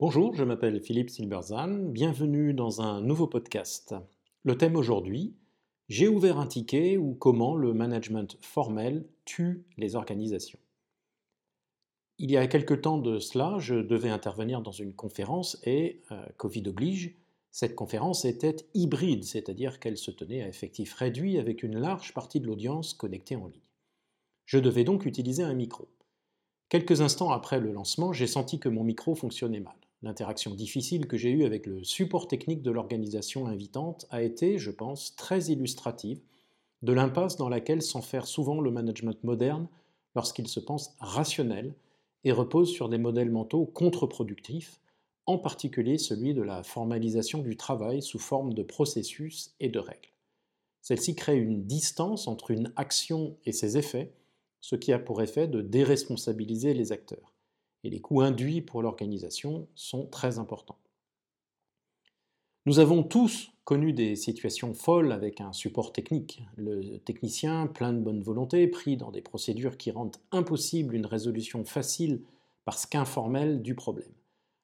Bonjour, je m'appelle Philippe Silberzan, bienvenue dans un nouveau podcast. Le thème aujourd'hui, j'ai ouvert un ticket ou comment le management formel tue les organisations. Il y a quelque temps de cela, je devais intervenir dans une conférence et, euh, Covid oblige, cette conférence était hybride, c'est-à-dire qu'elle se tenait à effectif réduit avec une large partie de l'audience connectée en ligne. Je devais donc utiliser un micro. Quelques instants après le lancement, j'ai senti que mon micro fonctionnait mal. L'interaction difficile que j'ai eue avec le support technique de l'organisation invitante a été, je pense, très illustrative de l'impasse dans laquelle s'enferme souvent le management moderne lorsqu'il se pense rationnel et repose sur des modèles mentaux contre-productifs, en particulier celui de la formalisation du travail sous forme de processus et de règles. Celle-ci crée une distance entre une action et ses effets, ce qui a pour effet de déresponsabiliser les acteurs et les coûts induits pour l'organisation sont très importants. Nous avons tous connu des situations folles avec un support technique. Le technicien, plein de bonne volonté, pris dans des procédures qui rendent impossible une résolution facile parce qu'informelle du problème.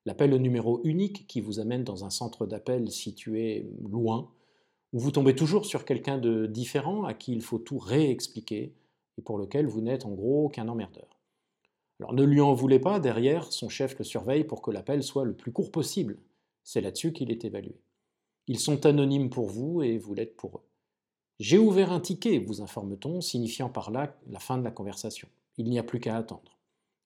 L'appel au numéro unique qui vous amène dans un centre d'appel situé loin, où vous tombez toujours sur quelqu'un de différent à qui il faut tout réexpliquer et pour lequel vous n'êtes en gros qu'un emmerdeur. Alors ne lui en voulez pas, derrière, son chef le surveille pour que l'appel soit le plus court possible. C'est là-dessus qu'il est évalué. Ils sont anonymes pour vous et vous l'êtes pour eux. J'ai ouvert un ticket, vous informe-t-on, signifiant par là la fin de la conversation. Il n'y a plus qu'à attendre.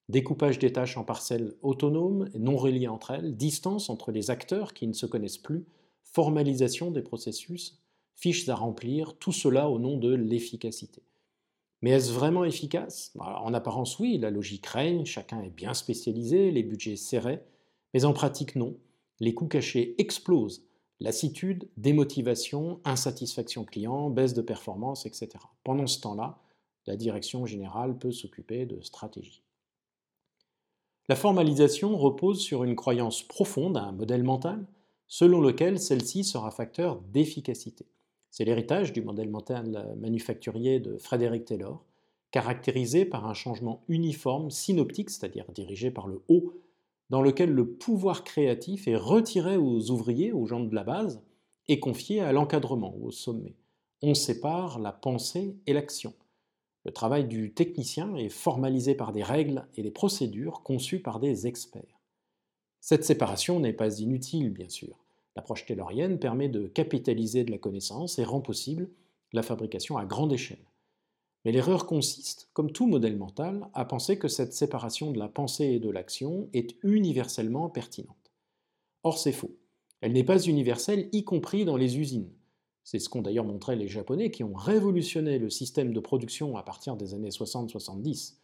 Découpage des tâches en parcelles autonomes et non reliées entre elles, distance entre les acteurs qui ne se connaissent plus, formalisation des processus, fiches à remplir, tout cela au nom de l'efficacité. Mais est-ce vraiment efficace? Bah, En apparence, oui, la logique règne, chacun est bien spécialisé, les budgets serrés, mais en pratique, non. Les coûts cachés explosent. Lassitude, démotivation, insatisfaction client, baisse de performance, etc. Pendant ce temps-là, la direction générale peut s'occuper de stratégie. La formalisation repose sur une croyance profonde, un modèle mental, selon lequel celle-ci sera facteur d'efficacité. C'est l'héritage du modèle mental manufacturier de Frédéric Taylor, caractérisé par un changement uniforme, synoptique, c'est-à-dire dirigé par le haut, dans lequel le pouvoir créatif est retiré aux ouvriers, aux gens de la base, et confié à l'encadrement, au sommet. On sépare la pensée et l'action. Le travail du technicien est formalisé par des règles et des procédures conçues par des experts. Cette séparation n'est pas inutile, bien sûr. L'approche taylorienne permet de capitaliser de la connaissance et rend possible la fabrication à grande échelle. Mais l'erreur consiste, comme tout modèle mental, à penser que cette séparation de la pensée et de l'action est universellement pertinente. Or c'est faux. Elle n'est pas universelle, y compris dans les usines. C'est ce qu'ont d'ailleurs montré les Japonais qui ont révolutionné le système de production à partir des années 60-70.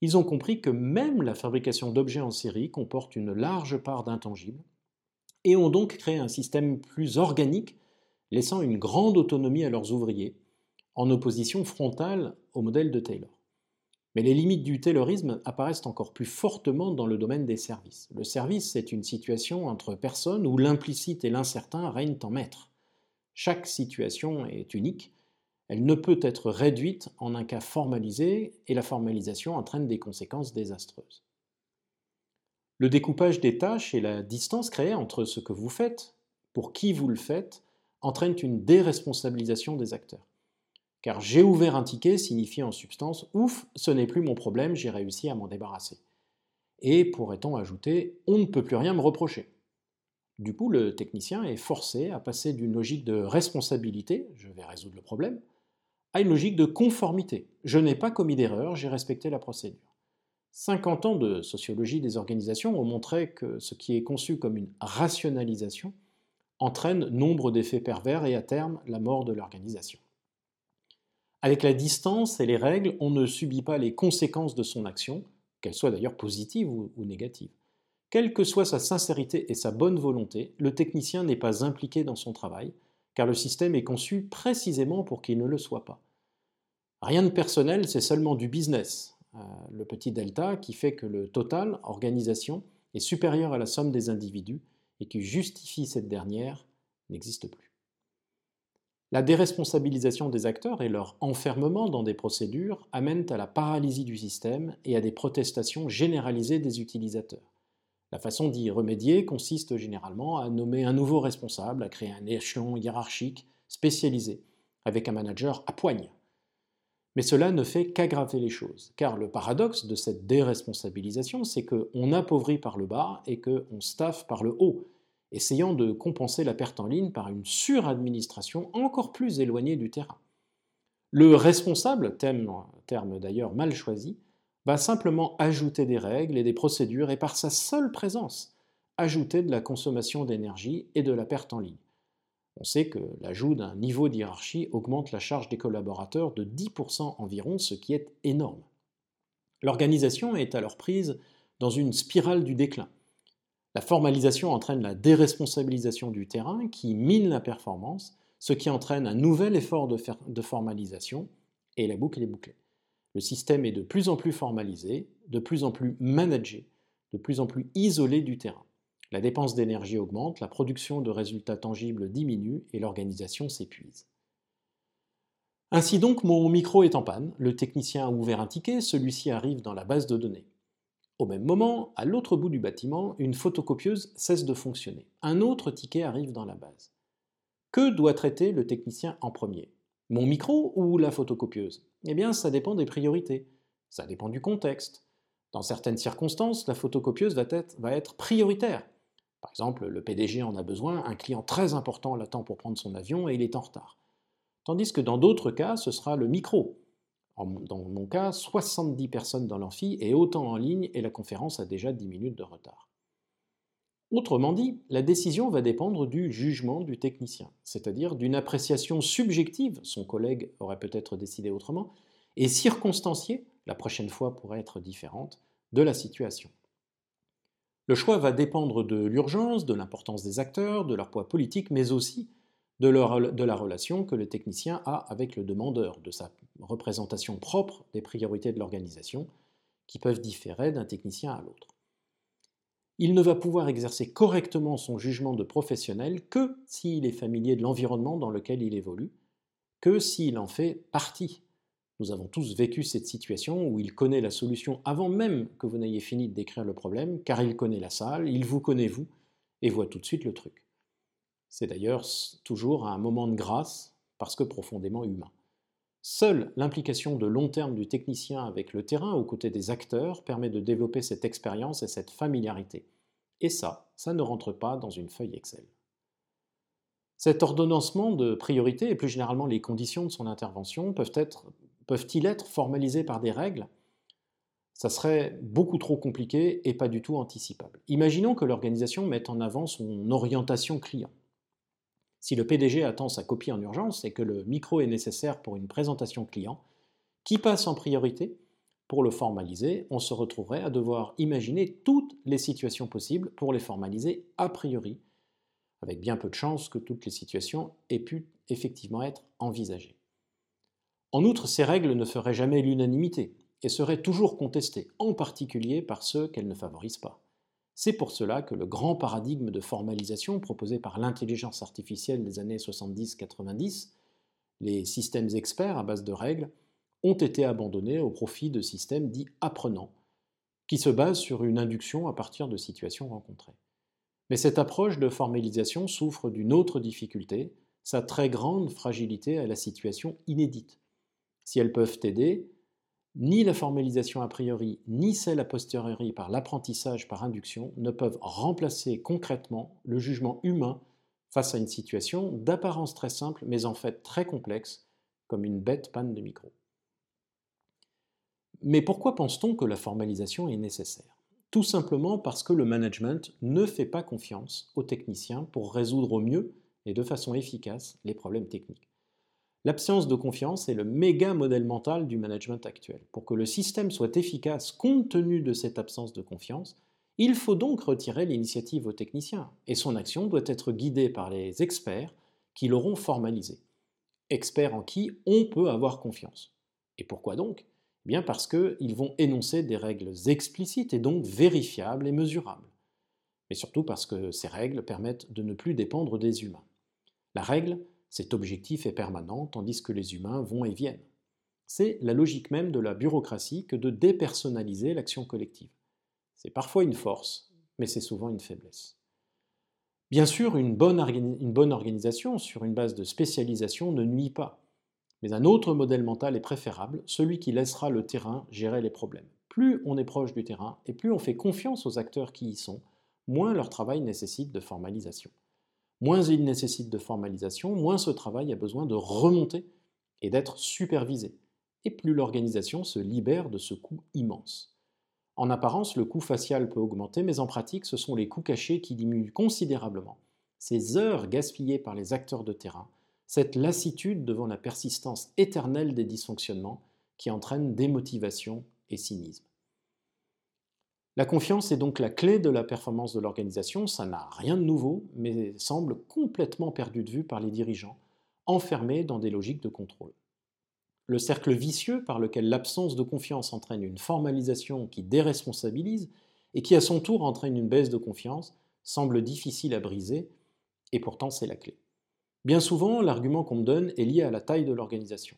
Ils ont compris que même la fabrication d'objets en série comporte une large part d'intangibles, et ont donc créé un système plus organique, laissant une grande autonomie à leurs ouvriers, en opposition frontale au modèle de Taylor. Mais les limites du Taylorisme apparaissent encore plus fortement dans le domaine des services. Le service, c'est une situation entre personnes où l'implicite et l'incertain règnent en maître. Chaque situation est unique, elle ne peut être réduite en un cas formalisé, et la formalisation entraîne des conséquences désastreuses. Le découpage des tâches et la distance créée entre ce que vous faites, pour qui vous le faites, entraînent une déresponsabilisation des acteurs. Car j'ai ouvert un ticket signifie en substance ouf, ce n'est plus mon problème, j'ai réussi à m'en débarrasser. Et pourrait-on ajouter on ne peut plus rien me reprocher. Du coup, le technicien est forcé à passer d'une logique de responsabilité, je vais résoudre le problème, à une logique de conformité. Je n'ai pas commis d'erreur, j'ai respecté la procédure. 50 ans de sociologie des organisations ont montré que ce qui est conçu comme une rationalisation entraîne nombre d'effets pervers et à terme la mort de l'organisation. Avec la distance et les règles, on ne subit pas les conséquences de son action, qu'elles soient d'ailleurs positives ou, négatives. Quelle que soit sa sincérité et sa bonne volonté, le technicien n'est pas impliqué dans son travail, car le système est conçu précisément pour qu'il ne le soit pas. Rien de personnel, c'est seulement du business, le petit delta qui fait que le total, organisation, est supérieur à la somme des individus et qui justifie cette dernière n'existe plus. La déresponsabilisation des acteurs et leur enfermement dans des procédures amènent à la paralysie du système et à des protestations généralisées des utilisateurs. La façon d'y remédier consiste généralement à nommer un nouveau responsable, à créer un échelon hiérarchique spécialisé, avec un manager à poigne. Mais cela ne fait qu'aggraver les choses, car le paradoxe de cette déresponsabilisation, c'est qu'on appauvrit par le bas et qu'on staffe par le haut, essayant de compenser la perte en ligne par une suradministration encore plus éloignée du terrain. Le responsable, terme, d'ailleurs mal choisi, va simplement ajouter des règles et des procédures et par sa seule présence ajouter de la consommation d'énergie et de la perte en ligne. On sait que l'ajout d'un niveau de hiérarchie augmente la charge des collaborateurs de 10% environ, ce qui est énorme. L'organisation est alors prise dans une spirale du déclin. La formalisation entraîne la déresponsabilisation du terrain qui mine la performance, ce qui entraîne un nouvel effort de, formalisation, et la boucle est bouclée. Le système est de plus en plus formalisé, de plus en plus managé, de plus en plus isolé du terrain. La dépense d'énergie augmente, la production de résultats tangibles diminue et l'organisation s'épuise. Ainsi donc, mon micro est en panne, le technicien a ouvert un ticket, celui-ci arrive dans la base de données. Au même moment, à l'autre bout du bâtiment, une photocopieuse cesse de fonctionner. Un autre ticket arrive dans la base. Que doit traiter le technicien en premier? Mon micro ou la photocopieuse? Eh bien, ça dépend des priorités. Ça dépend du contexte. Dans certaines circonstances, la photocopieuse va être, prioritaire. Par exemple, le PDG en a besoin, un client très important l'attend pour prendre son avion et il est en retard. Tandis que dans d'autres cas, ce sera le micro dans mon cas, 70 personnes dans l'amphi et autant en ligne et la conférence a déjà 10 minutes de retard. Autrement dit, la décision va dépendre du jugement du technicien, c'est-à-dire d'une appréciation subjective, son collègue aurait peut-être décidé autrement, et circonstanciée, la prochaine fois pourrait être différente, de la situation. Le choix va dépendre de l'urgence, de l'importance des acteurs, de leur poids politique, mais aussi de, la relation que le technicien a avec le demandeur, de sa représentation propre des priorités de l'organisation, qui peuvent différer d'un technicien à l'autre. Il ne va pouvoir exercer correctement son jugement de professionnel que s'il est familier de l'environnement dans lequel il évolue, que s'il en fait partie. Nous avons tous vécu cette situation où il connaît la solution avant même que vous n'ayez fini de décrire le problème, car il connaît la salle, il vous connaît vous, et voit tout de suite le truc. C'est d'ailleurs toujours un moment de grâce parce que profondément humain. Seule l'implication de long terme du technicien avec le terrain aux côtés des acteurs permet de développer cette expérience et cette familiarité. Et ça, ça ne rentre pas dans une feuille Excel. Cet ordonnancement de priorité et plus généralement les conditions de son intervention peuvent-ils être, peuvent être formalisés par des règles? Ça serait beaucoup trop compliqué et pas du tout anticipable. Imaginons que l'organisation mette en avant son orientation client. Si le PDG attend sa copie en urgence et que le micro est nécessaire pour une présentation client, qui passe en priorité? Pour le formaliser, on se retrouverait à devoir imaginer toutes les situations possibles pour les formaliser a priori, avec bien peu de chances que toutes les situations aient pu effectivement être envisagées. En outre, ces règles ne feraient jamais l'unanimité et seraient toujours contestées, en particulier par ceux qu'elles ne favorisent pas. C'est pour cela que le grand paradigme de formalisation proposé par l'intelligence artificielle des années 70-90, les systèmes experts à base de règles, ont été abandonnés au profit de systèmes dits apprenants, qui se basent sur une induction à partir de situations rencontrées. Mais cette approche de formalisation souffre d'une autre difficulté, sa très grande fragilité à la situation inédite. Si elles peuvent aider, ni la formalisation a priori, ni celle a posteriori par l'apprentissage par induction ne peuvent remplacer concrètement le jugement humain face à une situation d'apparence très simple mais en fait très complexe, comme une bête panne de micro. Mais pourquoi pense-t-on que la formalisation est nécessaire? Tout simplement parce que le management ne fait pas confiance aux techniciens pour résoudre au mieux et de façon efficace les problèmes techniques. L'absence de confiance est le méga modèle mental du management actuel. Pour que le système soit efficace compte tenu de cette absence de confiance, il faut donc retirer l'initiative au technicien, et son action doit être guidée par les experts qui l'auront formalisé. Experts en qui on peut avoir confiance. Et pourquoi donc? Eh Bien parce qu'ils vont énoncer des règles explicites et donc vérifiables et mesurables. Mais surtout parce que ces règles permettent de ne plus dépendre des humains. La règle, cet objectif est permanent, tandis que les humains vont et viennent. C'est la logique même de la bureaucratie que de dépersonnaliser l'action collective. C'est parfois une force, mais c'est souvent une faiblesse. Bien sûr, une bonne, organisation sur une base de spécialisation ne nuit pas, mais un autre modèle mental est préférable, celui qui laissera le terrain gérer les problèmes. Plus on est proche du terrain et plus on fait confiance aux acteurs qui y sont, moins leur travail nécessite de formalisation. Moins il nécessite de formalisation, moins ce travail a besoin de remonter et d'être supervisé, et plus l'organisation se libère de ce coût immense. En apparence, le coût facial peut augmenter, mais en pratique, ce sont les coûts cachés qui diminuent considérablement. Ces heures gaspillées par les acteurs de terrain, cette lassitude devant la persistance éternelle des dysfonctionnements qui entraînent démotivation et cynisme. La confiance est donc la clé de la performance de l'organisation, ça n'a rien de nouveau, mais semble complètement perdu de vue par les dirigeants, enfermés dans des logiques de contrôle. Le cercle vicieux par lequel l'absence de confiance entraîne une formalisation qui déresponsabilise et qui à son tour entraîne une baisse de confiance semble difficile à briser, et pourtant c'est la clé. Bien souvent, l'argument qu'on me donne est lié à la taille de l'organisation.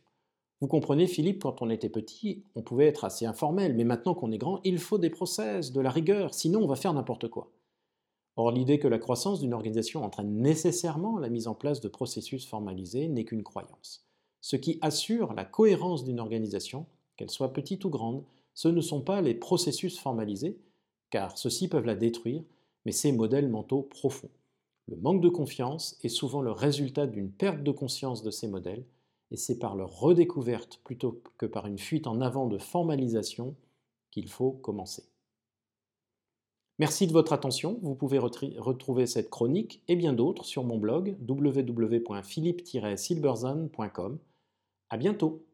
Vous comprenez, Philippe, quand on était petit, on pouvait être assez informel, mais maintenant qu'on est grand, il faut des process, de la rigueur, sinon on va faire n'importe quoi. Or, l'idée que la croissance d'une organisation entraîne nécessairement la mise en place de processus formalisés n'est qu'une croyance. Ce qui assure la cohérence d'une organisation, qu'elle soit petite ou grande, ce ne sont pas les processus formalisés, car ceux-ci peuvent la détruire, mais ces modèles mentaux profonds. Le manque de confiance est souvent le résultat d'une perte de conscience de ces modèles, et c'est par leur redécouverte plutôt que par une fuite en avant de formalisation qu'il faut commencer. Merci de votre attention. Vous pouvez retrouver cette chronique et bien d'autres sur mon blog www.philippe-silberzan.com. À bientôt.